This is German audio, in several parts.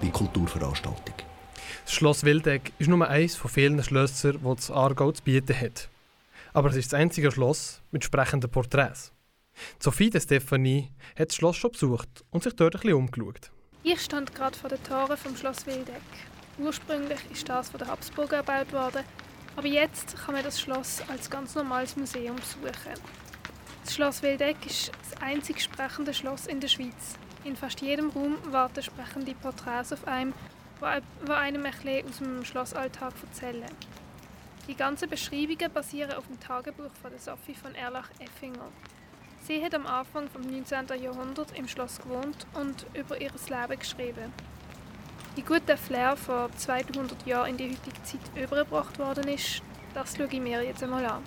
wie Kulturveranstaltung. Das Schloss Wildeck ist nur eines von vielen Schlössern, die das Aargau zu bieten hat. Aber es ist das einzige Schloss mit entsprechenden Porträts. Sophie de Stefanie hat das Schloss schon besucht und sich dort ein bisschen umgeschaut. Ich stand gerade vor den Toren vom Schloss Wildeck. Ursprünglich ist das von den Habsburger erbaut worden, aber jetzt kann man das Schloss als ganz normales Museum besuchen. Das Schloss Wildeck ist das einzig sprechende Schloss in der Schweiz. In fast jedem Raum warten sprechende Porträts auf einem, die einem ein bisschen aus dem Schlossalltag erzählen. Die ganzen Beschreibungen basieren auf dem Tagebuch von der Sophie von Erlach-Effinger. Sie hat am Anfang des 19. Jahrhunderts im Schloss gewohnt und über ihr Leben geschrieben. Wie gut der Flair vor 200 Jahren in die heutige Zeit übergebracht worden ist, das schaue ich mir jetzt einmal an.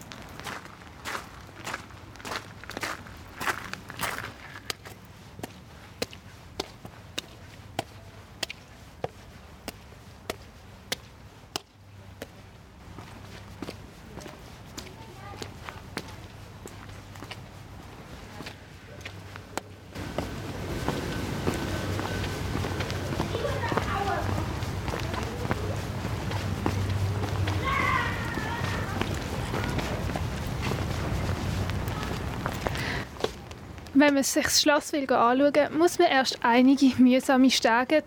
Wenn man sich das Schloss will anschauen muss man erst einige mühsame Stege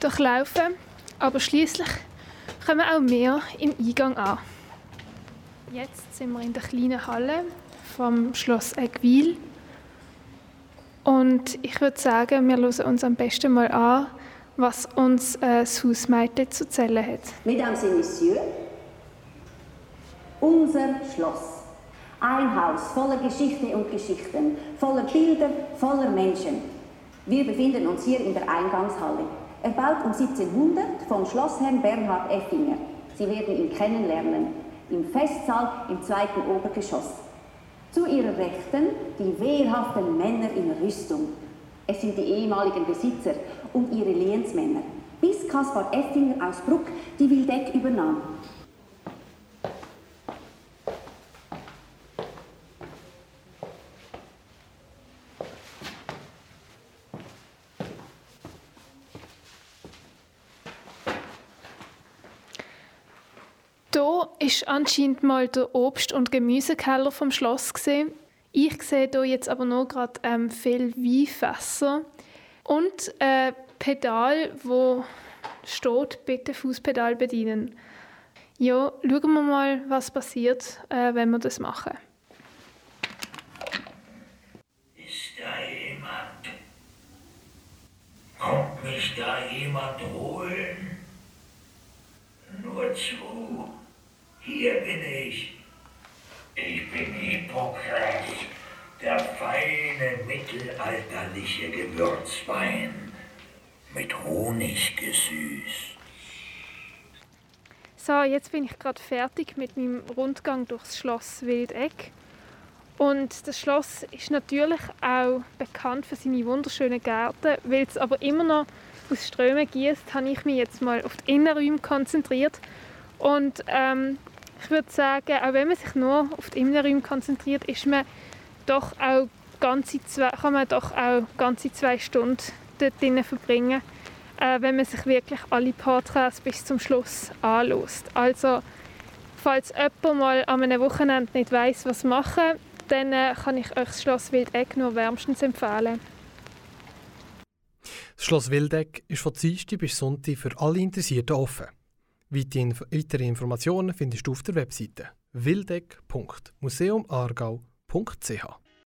durchlaufen, aber schließlich kommen auch wir im Eingang an. Jetzt sind wir in der kleinen Halle vom Schloss Egwil und ich würde sagen, wir hören uns am besten mal an, was uns äh, das Hausmädchen zu erzählen hat. Mesdames et Messieurs, unser Schloss. Ein Haus voller Geschichte und Geschichten, voller Bilder, voller Menschen. Wir befinden uns hier in der Eingangshalle. Erbaut um 1700 vom Schlossherrn Bernhard Effinger. Sie werden ihn kennenlernen. Im Festsaal im zweiten Obergeschoss. Zu ihrer Rechten die wehrhaften Männer in Rüstung. Es sind die ehemaligen Besitzer und ihre Lehensmänner, bis Kaspar Effinger aus Bruck die Wildeck übernahm. Hier ist anscheinend mal der Obst- und Gemüsekeller vom Schloss gesehen. Ich sehe hier jetzt aber noch gerade ähm, viel Weinfässer und ein Pedal, wo steht, bitte Fußpedal bedienen. Ja, schauen wir mal, was passiert, äh, wenn wir das machen. Ist da jemand? Kommt mich da jemand holen? Nur zu. Hier bin ich. Ich bin Hippokras, der feine mittelalterliche Gewürzwein mit Honig gesüßt. So, jetzt bin ich gerade fertig mit meinem Rundgang durchs Schloss Wildeck. Und das Schloss ist natürlich auch bekannt für seine wunderschönen Gärten. Weil es aber immer noch aus Strömen gießt, habe ich mich jetzt mal auf die Innenräume konzentriert. Und ähm, ich würde sagen, auch wenn man sich nur auf die Innenräume konzentriert, ist man doch auch ganze zwei, kann man doch auch ganze zwei Stunden dort drinnen verbringen, äh, wenn man sich wirklich alle Porträts bis zum Schluss anlässt. Also, falls jemand mal an einem Wochenende nicht weiß, was machen, dann äh, kann ich euch das Schloss Wildeck nur wärmstens empfehlen. Das Schloss Wildeck ist von Dienstag bis Sonntag für alle Interessierten offen. Weitere Informationen findest du auf der Webseite wildeck.museumargau.ch.